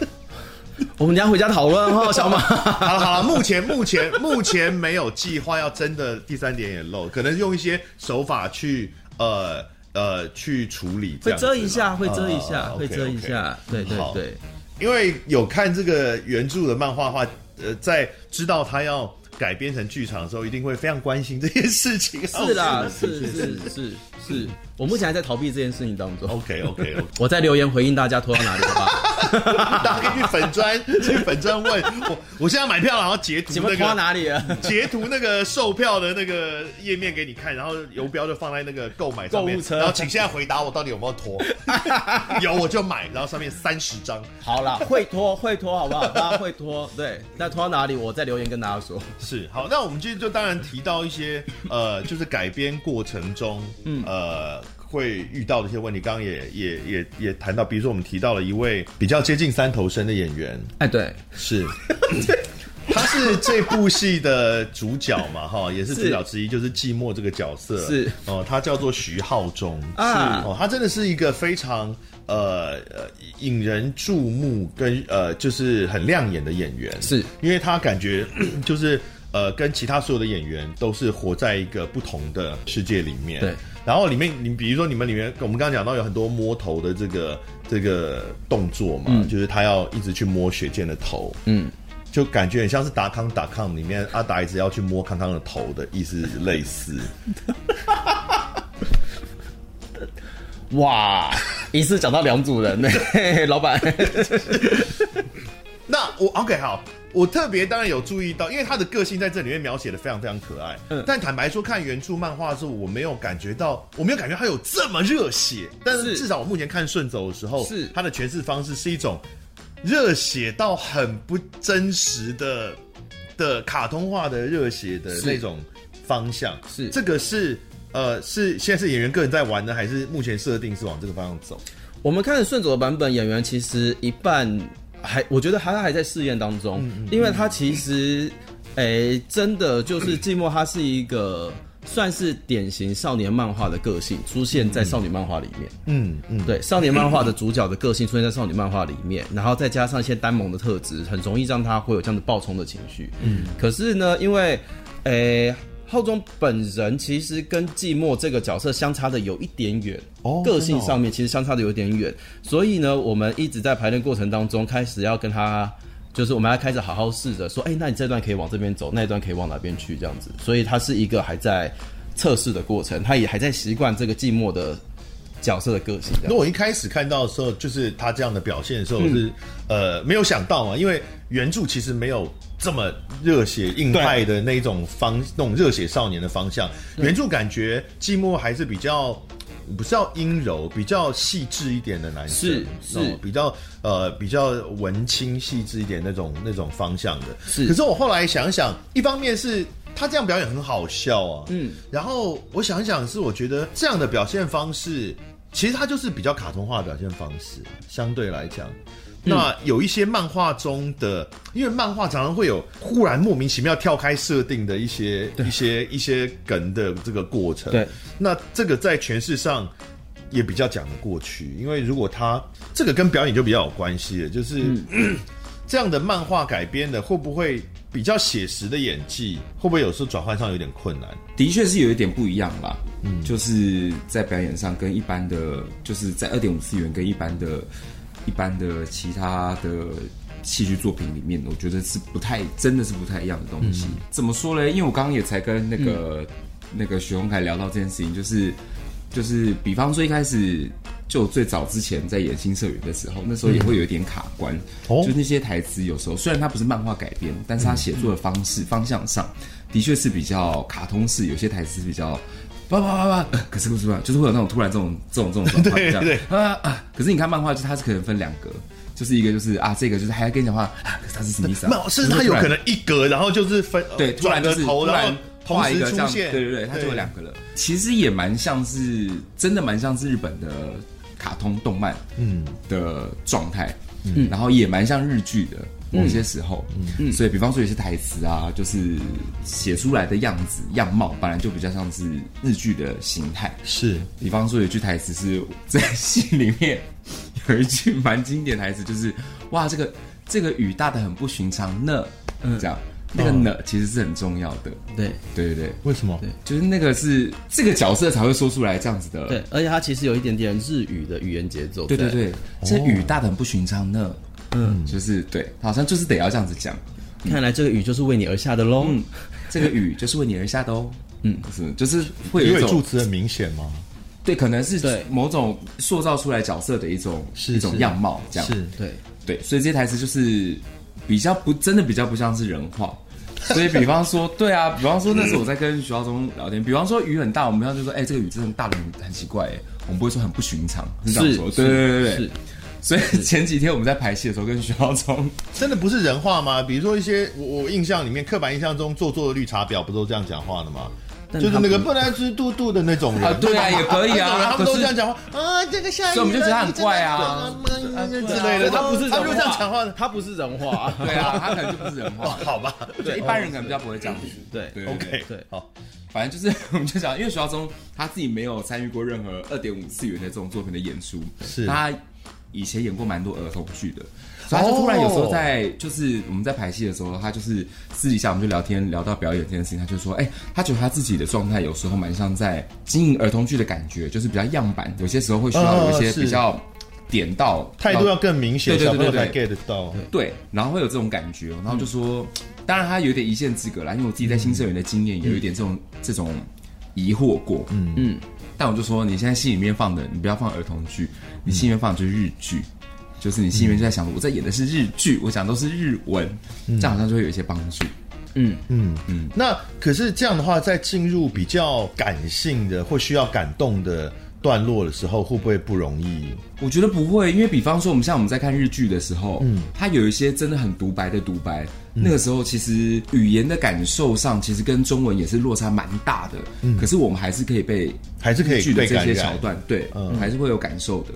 我们等下回家讨论哈，*laughs* 小马。好了好了，目前目前目前没有计划要真的第三点也露，可能用一些手法去呃呃去处理，会遮一下，会遮一下，会遮一下，对对对。因为有看这个原著的漫画的话，呃，在知道他要改编成剧场的时候，一定会非常关心这件事情。是啦，*laughs* 是是是是，是，我目前还在逃避这件事情当中。OK OK *laughs* 我在留言回应大家拖到哪里了吧？*laughs* 大家可以去粉专去粉专问我，我现在买票，然后截图那个拖哪里了？*laughs* 截图那个售票的那个页面给你看，然后游标就放在那个购买上面，然后请现在回答我到底有没有拖？*laughs* 有我就买，然后上面三十张。好啦，会拖会拖，好不好？大家会拖，对，那拖到哪里？我再留言跟大家说。是好，那我们今天就当然提到一些呃，就是改编过程中，嗯呃。会遇到的一些问题，刚刚也也也也谈到，比如说我们提到了一位比较接近三头身的演员，哎，对，是，*laughs* 他是这部戏的主角嘛，哈，也是主角之一，就是寂寞这个角色，是。哦，他叫做徐浩中，啊，哦，他真的是一个非常呃呃引人注目跟呃就是很亮眼的演员，是。因为他感觉 *clears throat* 就是呃跟其他所有的演员都是活在一个不同的世界里面，对。然后里面，你比如说你们里面，我们刚刚讲到有很多摸头的这个这个动作嘛，嗯、就是他要一直去摸雪见的头，嗯，就感觉很像是达康达康里面阿达一直要去摸康康的头的意思类似。*laughs* 哇，一次讲到两组人呢，*laughs* 老板。*laughs* 那我 OK 好。我特别当然有注意到，因为他的个性在这里面描写的非常非常可爱。嗯，但坦白说，看原著漫画的时候，我没有感觉到，我没有感觉他有这么热血。但是至少我目前看顺走的时候，是他的诠释方式是一种热血到很不真实的的卡通化的热血的那种方向。是这个是呃是现在是演员个人在玩呢，还是目前设定是往这个方向走？我们看顺走的版本，演员其实一半。还我觉得还还在试验当中，因为他其实，哎、欸，真的就是寂寞，他是一个算是典型少年漫画的个性出现在少女漫画里面。嗯嗯，对，少年漫画的主角的个性出现在少女漫画里面，然后再加上一些呆萌的特质，很容易让他会有这样的暴冲的情绪。嗯，可是呢，因为，哎、欸。浩中本人其实跟寂寞这个角色相差的有一点远，哦，个性上面其实相差的有点远，所以呢，我们一直在排练过程当中，开始要跟他，就是我们要开始好好试着说，哎，那你这段可以往这边走，那一段可以往哪边去，这样子，所以他是一个还在测试的过程，他也还在习惯这个寂寞的角色的个性。那我一开始看到的时候，就是他这样的表现的时候是，是、嗯、呃没有想到嘛，因为原著其实没有。这么热血硬派的那种方，那种热血少年的方向。原著感觉寂寞还是比较不是要阴柔，比较细致一点的男生，是是比较呃比较文青细致一点那种那种方向的。是，可是我后来想想，一方面是他这样表演很好笑啊，嗯，然后我想一想，是我觉得这样的表现方式，其实他就是比较卡通化的表现方式，相对来讲。那有一些漫画中的，因为漫画常常会有忽然莫名其妙跳开设定的一些一些一些梗的这个过程。对，那这个在诠释上也比较讲得过去，因为如果他这个跟表演就比较有关系了，就是、嗯、*clears throat* 这样的漫画改编的会不会比较写实的演技，会不会有时候转换上有点困难？的确是有一点不一样啦。嗯，就是在表演上跟一般的，就是在二点五次元跟一般的。一般的其他的戏剧作品里面，我觉得是不太，真的是不太一样的东西。嗯、怎么说呢？因为我刚刚也才跟那个、嗯、那个许宏凯聊到这件事情，就是就是，比方说一开始就最早之前在演新社员的时候，那时候也会有一点卡关，嗯、就那些台词有时候虽然它不是漫画改编，但是它写作的方式、嗯、方向上的确是比较卡通式，有些台词是比较。叭叭叭叭，可是不是吧？就是会有那种突然这种这种这种状况，这样对啊啊！可是你看漫画，就它是可能分两格，就是一个就是啊，这个就是还要跟你讲话，啊、可是它是什么意思啊？是它有可能一格，然后就是分对，突然就是头突然画一个这样，对对对，它就有两个了。其实也蛮像是，真的蛮像是日本的卡通动漫嗯的状态，嗯，然后也蛮像日剧的。某些时候，嗯，所以比方说有些台词啊，就是写出来的样子样貌，本来就比较像是日剧的形态。是，比方说有句台词是在戏里面有一句蛮经典台词，就是哇，这个这个雨大的很不寻常呢，嗯，这样那个呢其实是很重要的。对，对对对，为什么？对，就是那个是这个角色才会说出来这样子的。对，而且它其实有一点点日语的语言节奏。对对对，这雨大的很不寻常呢。嗯，就是对，好像就是得要这样子讲。看来这个雨就是为你而下的喽。嗯，这个雨就是为你而下的哦。嗯，是，就是会有一种助词很明显吗？对，可能是对某种塑造出来角色的一种是一种样貌，这样。是，对对，所以这些台词就是比较不真的比较不像是人话。*laughs* 所以比方说，对啊，比方说那时候我在跟徐浩中聊天，比方说雨很大，我们要就说，哎，这个雨真的大的很很奇怪，哎，我们不会说很不寻常，是这样说。对对对对。是。所以前几天我们在排戏的时候，跟徐浩聪真的不是人话吗？比如说一些我我印象里面刻板印象中做作的绿茶婊，不都这样讲话的吗？就是那个不能吃肚肚的那种人啊，对啊，也可以啊，他们都这样讲话啊，这个下雨，所以我们就觉得他很怪啊之类的。他不是他不是这样讲话，他不是人话，对啊，他可能就不是人话，*laughs* 好吧？对，一般人可能比较不会这样子。对，OK，对，好，反正就是 *laughs* 我们就讲，因为徐浩中他自己没有参与过任何二点五次元的这种作品的演出，是他。以前演过蛮多儿童剧的，所以他就突然有时候在，就是我们在排戏的时候，他就是私底下我们就聊天聊到表演这件事情，他就说，哎，他觉得他自己的状态有时候蛮像在经营儿童剧的感觉，就是比较样板，有些时候会需要有一些比较点到态度要更明显，对对对对，get 到，对，然后会有这种感觉，然后就说，当然他有点一线之隔啦，因为我自己在新社员的经验有一点这种这种疑惑过，嗯。嗯。但我就说，你现在心里面放的，你不要放儿童剧，你心里面放的就是日剧，嗯、就是你心里面就在想，我在演的是日剧，我讲的都是日文，嗯、这样好像就会有一些帮助。嗯嗯嗯。那可是这样的话，在进入比较感性的或需要感动的段落的时候，会不会不容易？我觉得不会，因为比方说，我们像我们在看日剧的时候，嗯，它有一些真的很独白的独白。那个时候，其实语言的感受上，其实跟中文也是落差蛮大的。嗯，可是我们还是可以被，还是可以剧的这些桥段，对，嗯，还是会有感受的，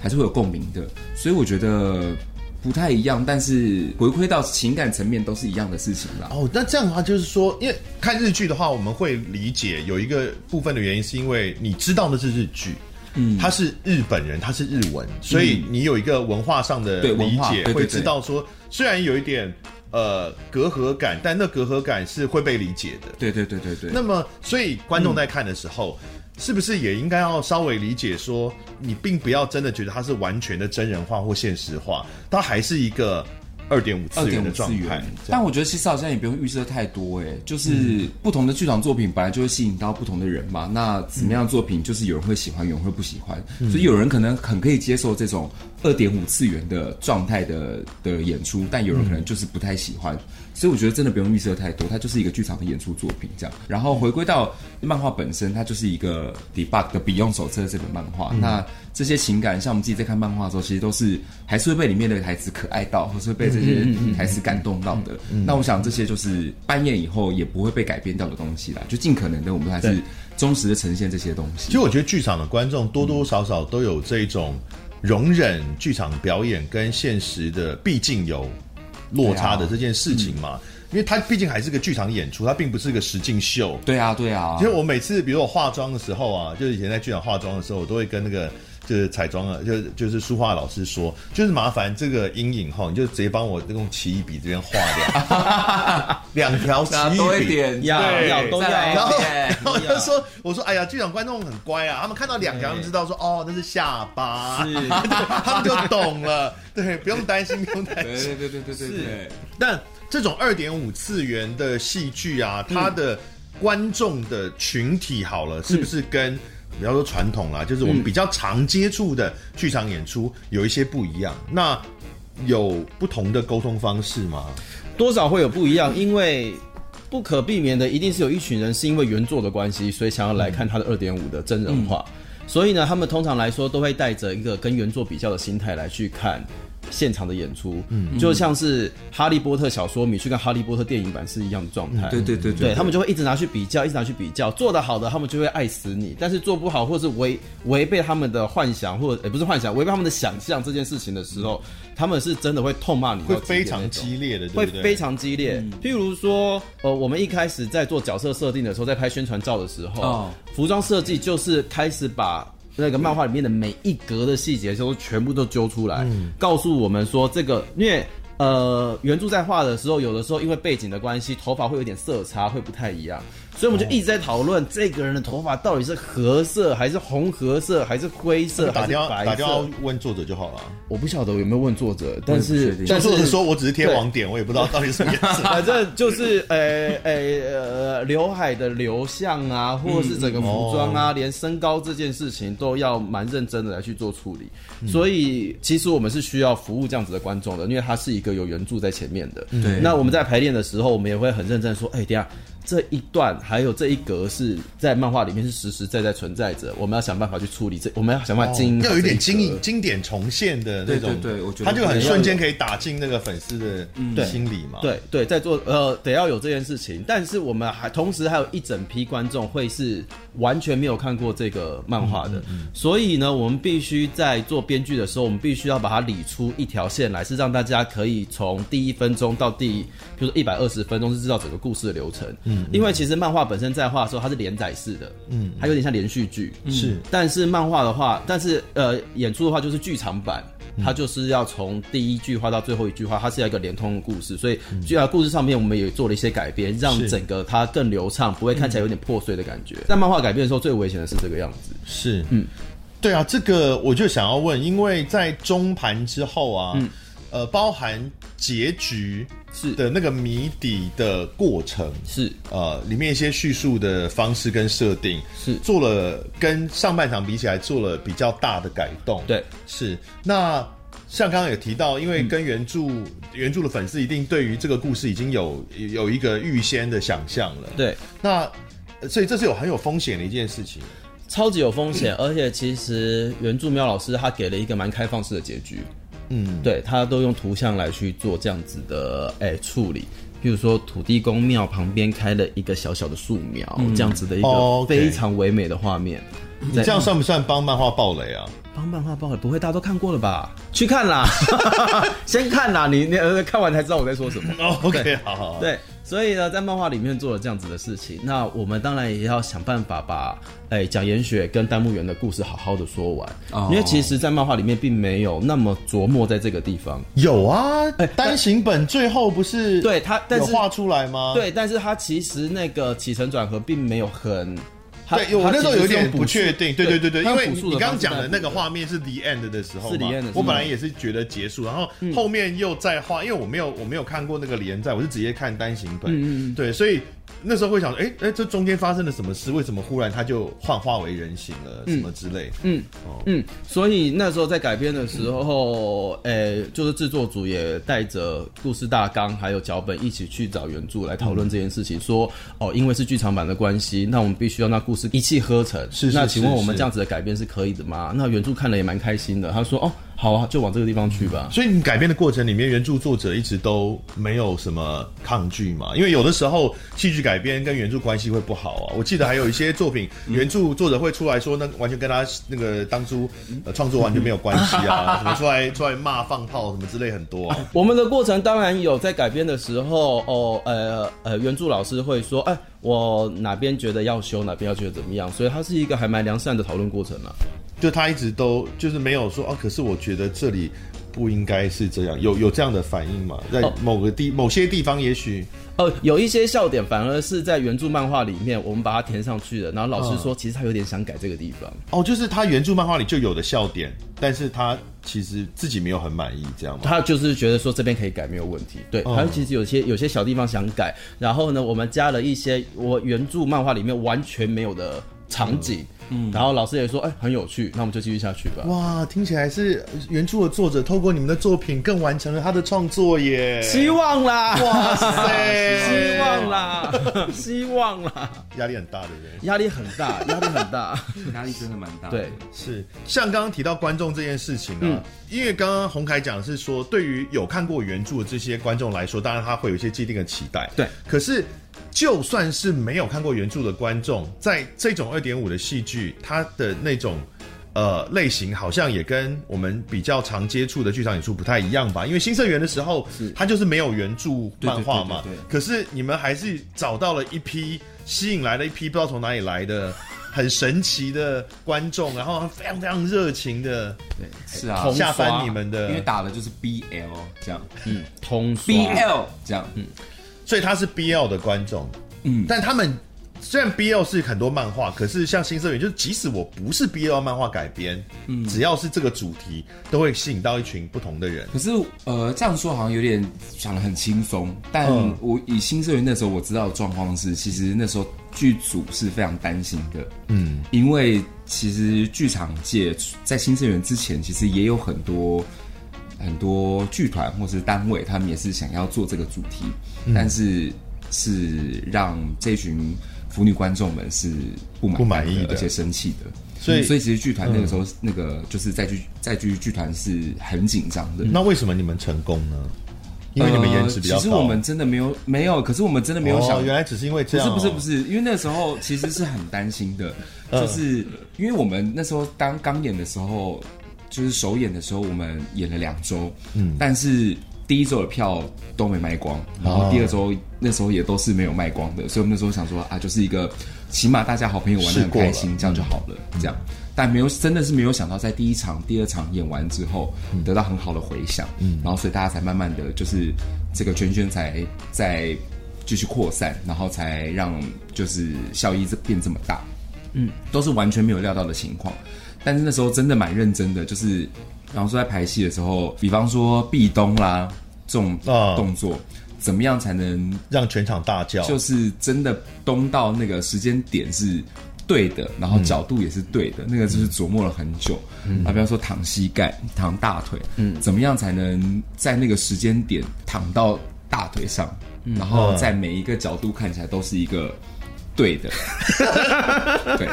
还是会有共鸣的。所以我觉得不太一样，但是回归到情感层面都是一样的事情啦。哦，那这样的话就是说，因为看日剧的话，我们会理解有一个部分的原因，是因为你知道的是日剧，嗯，他是日本人，他是日文，所以你有一个文化上的理解，会知道说，虽然有一点。呃，隔阂感，但那隔阂感是会被理解的。对对对对对。那么，所以观众在看的时候，嗯、是不是也应该要稍微理解说，你并不要真的觉得它是完全的真人化或现实化，它还是一个二点五次元的状态。但我觉得其实好像也不用预设太多，哎，就是不同的剧场作品本来就会吸引到不同的人嘛。那怎么样的作品就是有人会喜欢，有人会不喜欢，所以有人可能很可以接受这种二点五次元的状态的的演出，但有人可能就是不太喜欢。所以我觉得真的不用预设太多，它就是一个剧场的演出作品这样。然后回归到漫画本身，它就是一个 debug 的笔用手册这本漫画。嗯、那这些情感，像我们自己在看漫画的时候，其实都是还是会被里面的台词可爱到，或是会被这些台词感动到的。那我想这些就是半夜以后也不会被改变掉的东西啦，就尽可能的我们还是忠实的呈现这些东西。其实我觉得剧场的观众多多少少都有这种容忍剧场表演跟现实的，毕竟有。落差的这件事情嘛，啊嗯、因为它毕竟还是个剧场演出，它并不是个实境秀。对啊，对啊。其实我每次，比如我化妆的时候啊，就是以前在剧场化妆的时候，我都会跟那个就是彩妆啊，就就是书画老师说，就是麻烦这个阴影哈，你就直接帮我用奇异笔这边画两 *laughs* 两条奇异笔，多一点，要对要都要。然后然后我就说，我说哎呀，剧场观众很乖啊，他们看到两条就知道说，哦，那是下巴，是 *laughs* 他们就懂了。对，不用担心，不用担心。对对对对对对。是，但这种二点五次元的戏剧啊，它的观众的群体好了，是不是跟比方说传统啦，就是我们比较常接触的剧场演出有一些不一样？那有不同的沟通方式吗？多少会有不一样，因为不可避免的，一定是有一群人是因为原作的关系，所以想要来看他的二点五的真人化。所以呢，他们通常来说都会带着一个跟原作比较的心态来去看。现场的演出，嗯，就像是《哈利波特》小说迷去看《哈利波特》电影版是一样的状态。对对对对，对他们就会一直拿去比较，一直拿去比较。做得好的，他们就会爱死你；但是做不好，或是违违背他们的幻想，或者也不是幻想，违背他们的想象这件事情的时候，他们是真的会痛骂你，会非常激烈的，会非常激烈。譬如说，呃，我们一开始在做角色设定的时候，在拍宣传照的时候，哦，服装设计就是开始把。那个漫画里面的每一格的细节都全部都揪出来，嗯、告诉我们说这个，因为呃原著在画的时候，有的时候因为背景的关系，头发会有点色差，会不太一样。所以我们就一直在讨论这个人的头发到底是褐色还是红褐色还是灰色还是白色？打电话问作者就好了。我不晓得有没有问作者，但是但是说我只是贴网点，我也不知道到底什么颜色。*laughs* 反正就是呃呃呃刘海的流向啊，或者是整个服装啊，连身高这件事情都要蛮认真的来去做处理。所以其实我们是需要服务这样子的观众的，因为他是一个有原著在前面的。对。那我们在排练的时候，我们也会很认真的说，哎，等下。这一段还有这一格是在漫画里面是实实在在存在着，我们要想办法去处理这，我们要想办法经营、哦，要有一点经营经典重现的那种，对，对，对，我觉得他就很瞬间可以打进那个粉丝的心里嘛。对对，在做呃得要有这件事情，但是我们还同时还有一整批观众会是完全没有看过这个漫画的，嗯嗯嗯、所以呢，我们必须在做编剧的时候，我们必须要把它理出一条线来，是让大家可以从第一分钟到第，比如说一百二十分钟是知道整个故事的流程。嗯。因为其实漫画本身在画的时候，它是连载式的，嗯，它有点像连续剧，是。但是漫画的话，但是呃，演出的话就是剧场版，它就是要从第一句话到最后一句话，它是要一个连通的故事，所以就故事上面我们也做了一些改编，让整个它更流畅，不会看起来有点破碎的感觉。在漫画改编的时候，最危险的是这个样子，是，嗯，对啊，这个我就想要问，因为在中盘之后啊。嗯呃，包含结局是的那个谜底的过程是呃，里面一些叙述的方式跟设定是做了跟上半场比起来做了比较大的改动。对，是。那像刚刚也提到，因为跟原著、嗯、原著的粉丝一定对于这个故事已经有有一个预先的想象了。对，那所以这是有很有风险的一件事情，超级有风险。而且其实原著喵老师他给了一个蛮开放式的结局。嗯，对，他都用图像来去做这样子的哎处理，比如说土地公庙旁边开了一个小小的树苗，嗯、这样子的一个非常唯美的画面。你这样算不算帮漫画爆雷啊？帮漫画爆雷不会，大家都看过了吧？去看啦，*laughs* 先看啦，你你看完才知道我在说什么。哦，OK，好好好。对。所以呢，在漫画里面做了这样子的事情，那我们当然也要想办法把哎蒋严雪跟丹木园的故事好好的说完，哦、因为其实，在漫画里面并没有那么琢磨在这个地方。有啊，哎，单行本最后不是对他，但是画出来吗？对，但是他其实那个起承转合并没有很对，我那时候有点不确定，对对对对，因为你刚刚讲的那个画面是 the end 的时候嘛，我本来也是觉得结束，然后后面又再画，因为我没有我没有看过那个连载，我是直接看单行本，对，所以。那时候会想，哎、欸、哎、欸，这中间发生了什么事？为什么忽然他就幻化为人形了？什么之类？嗯，哦、嗯，所以那时候在改编的时候，哎、嗯欸，就是制作组也带着故事大纲还有脚本一起去找原著来讨论这件事情。嗯、说，哦，因为是剧场版的关系，那我们必须要那故事一气呵成。是，是，是，是。那请问我们这样子的改编是可以的吗？那原著看了也蛮开心的，他说，哦。好啊，就往这个地方去吧。所以你改编的过程里面，原著作者一直都没有什么抗拒嘛？因为有的时候戏剧改编跟原著关系会不好啊。我记得还有一些作品，原著作者会出来说，那完全跟他那个当初呃创作完全没有关系啊，*laughs* 什么出来出来骂放炮什么之类很多啊。我们的过程当然有在改编的时候，哦，呃呃，原著老师会说，哎，我哪边觉得要修，哪边要觉得怎么样，所以它是一个还蛮良善的讨论过程啊。就他一直都就是没有说哦，可是我觉得这里不应该是这样，有有这样的反应吗？在某个地、哦、某些地方，也许哦，有一些笑点反而是在原著漫画里面，我们把它填上去的。然后老师说，其实他有点想改这个地方。哦，就是他原著漫画里就有的笑点，但是他其实自己没有很满意，这样吗？他就是觉得说这边可以改，没有问题。对，他其实有些有些小地方想改，然后呢，我们加了一些我原著漫画里面完全没有的场景。嗯嗯，然后老师也说，哎、欸，很有趣，那我们就继续下去吧。哇，听起来是原著的作者透过你们的作品更完成了他的创作耶！希望啦！哇塞！希望啦！*laughs* 希望啦！压力很大的人，压力很大，压力很大，*laughs* 压力真的蛮大。对，是像刚刚提到观众这件事情啊，嗯、因为刚刚洪凯讲的是说，对于有看过原著的这些观众来说，当然他会有一些既定的期待。对，可是。就算是没有看过原著的观众，在这种二点五的戏剧，它的那种呃类型，好像也跟我们比较常接触的剧场演出不太一样吧？因为新社员的时候，是它就是没有原著漫画嘛。对对对对对。可是你们还是找到了一批吸引来了一批不知道从哪里来的很神奇的观众，然后非常非常热情的，对，是啊，下翻你们的，因为打的就是 BL 这样，嗯，通 BL 这样，嗯。所以他是 BL 的观众，嗯，但他们虽然 BL 是很多漫画，可是像新社员，就是即使我不是 BL 漫画改编，嗯，只要是这个主题，都会吸引到一群不同的人。可是，呃，这样说好像有点讲的很轻松，但我以新社员那时候我知道的状况是，其实那时候剧组是非常担心的，嗯，因为其实剧场界在新社员之前，其实也有很多。很多剧团或是单位，他们也是想要做这个主题，嗯、但是是让这群腐女观众们是不满不满意的，而且生气的。所以，所以其实剧团那个时候，嗯、那个就是在剧在剧剧团是很紧张的。那为什么你们成功呢？因为你们颜值比较高。其实我们真的没有没有，可是我们真的没有想，哦、原来只是因为这样、哦。不是不是不是，因为那时候其实是很担心的，就是因为我们那时候当刚演的时候。就是首演的时候，我们演了两周，嗯，但是第一周的票都没卖光，然后第二周那时候也都是没有卖光的，所以我们那时候想说啊，就是一个起码大家好朋友玩的很开心，这样就好了，这样。但没有，真的是没有想到，在第一场、第二场演完之后，得到很好的回响，嗯，然后所以大家才慢慢的就是这个圈圈才在继续扩散，然后才让就是效益这变这么大，嗯，都是完全没有料到的情况。但是那时候真的蛮认真的，就是，然后说在排戏的时候，比方说壁咚啦这种动作，啊、怎么样才能让全场大叫？就是真的咚到那个时间点是对的，然后角度也是对的，嗯、那个就是琢磨了很久。嗯，啊，比方说躺膝盖、躺大腿，嗯，怎么样才能在那个时间点躺到大腿上，嗯、然后在每一个角度看起来都是一个对的，*laughs* 对。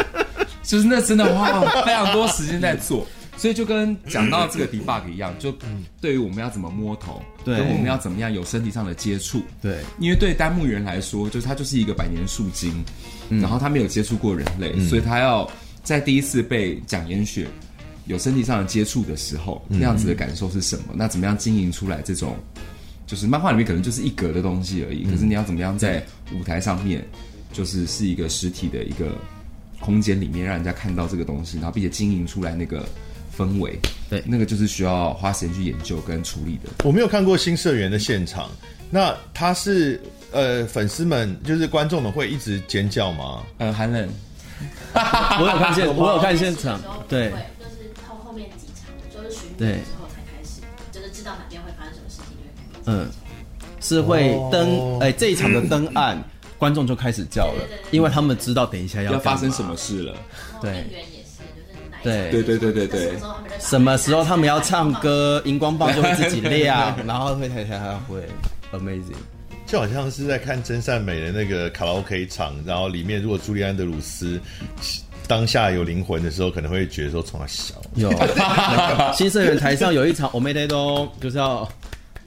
就是那真的花非常多时间在做，所以就跟讲到这个 debug 一样，就对于我们要怎么摸头，对，跟我们要怎么样有身体上的接触，对，因为对丹木人来说，就是他就是一个百年树精，然后他没有接触过人类，所以他要在第一次被讲烟雪有身体上的接触的时候，那样子的感受是什么？那怎么样经营出来这种，就是漫画里面可能就是一格的东西而已，可是你要怎么样在舞台上面，就是是一个实体的一个。空间里面让人家看到这个东西，然后并且经营出来那个氛围，对，那个就是需要花时间去研究跟处理的。我没有看过新社员的现场，那他是呃粉丝们就是观众们会一直尖叫吗？呃，寒冷，我有看现，我有看现场，对，就是后后面几场就是巡演之后才开始，就是知道哪边会发生什么事情，嗯，是会登哎这一场的登岸，观众就开始叫了，因为他们知道等一下要发生什么事了，对。对。对对对对对，什么时候他们要唱歌，荧光棒就会自己亮，然后会台下会 amazing，就好像是在看真善美的那个卡拉 OK 场，然后里面如果朱利安德鲁斯当下有灵魂的时候，可能会觉得说从他小。有。新社员台上有一场我没得都就是要。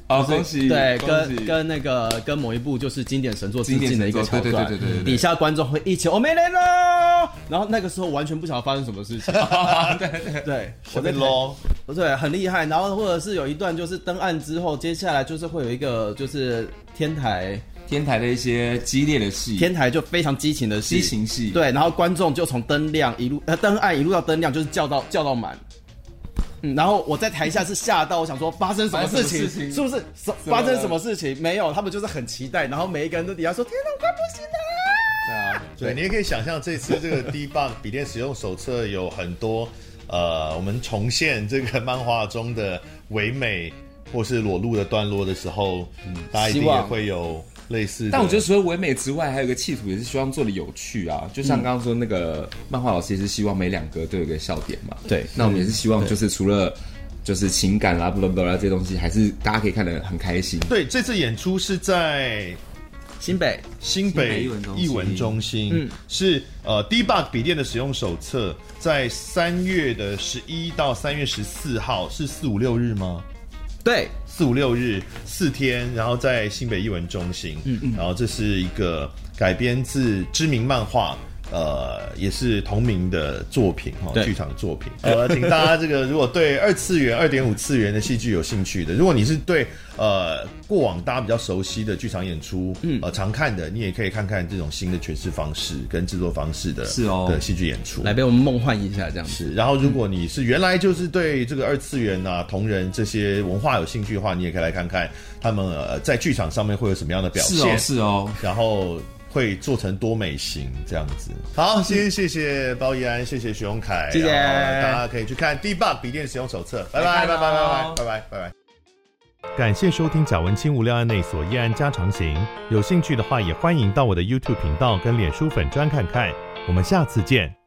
好，恭喜！对，跟跟那个跟某一部就是经典神作致敬的一个桥段，对对对对，底下观众会一起我没来喽，然后那个时候完全不晓得发生什么事情，*laughs* 对对对，我在喽，不对，很厉害。然后或者是有一段就是登岸之后，接下来就是会有一个就是天台天台的一些激烈的戏，天台就非常激情的戏，激情戏，对，然后观众就从灯亮一路呃登岸一路到灯亮，就是叫到叫到满。嗯，然后我在台下是吓到，我想说发生什么事情？事情是不是发生什么事情？没有，他们就是很期待，然后每一个人都底下说：“天哪，我快不行了！”对啊，对，你也可以想象这次这个 Debug 笔电使用手册有很多呃，我们重现这个漫画中的唯美或是裸露的段落的时候，嗯，大家一定也会有。类似，但我觉得除了唯美之外，还有一个企图，也是希望做的有趣啊。就像刚刚说那个漫画老师也是希望每两格都有一个笑点嘛。对，那我们也是希望就是除了就是情感啦、不啦不啦这些东西，还是大家可以看得很开心。对，这次演出是在新北新北艺文中心，嗯，是呃 Debug 笔电的使用手册，在三月的十一到三月十四号，是四五六日吗？对。四五六日四天，然后在新北艺文中心，嗯嗯，然后这是一个改编自知名漫画，呃，也是同名的作品哈，剧场作品。呃，请大家这个如果对二次元、二点五次元的戏剧有兴趣的，如果你是对呃过往大家比较熟悉的剧场演出，嗯，呃常看的，你也可以看看这种新的诠释方式跟制作方式的，是哦，的戏剧演出，来被我们梦幻一下这样子。然后，如果你是原来就是对这个二次元啊、同人这些文化有兴趣的话，你也可以来看看他们呃在剧场上面会有什么样的表现，是哦，是哦，然后。会做成多美型这样子。好，先谢谢包奕安，谢谢徐永凯，谢谢大家可以去看 Debug 笔电使用手册。拜拜拜拜拜拜拜拜拜拜。感谢收听贾文清无聊案内所夜案家常行。有兴趣的话，也欢迎到我的 YouTube 频道跟脸书粉专看看。我们下次见。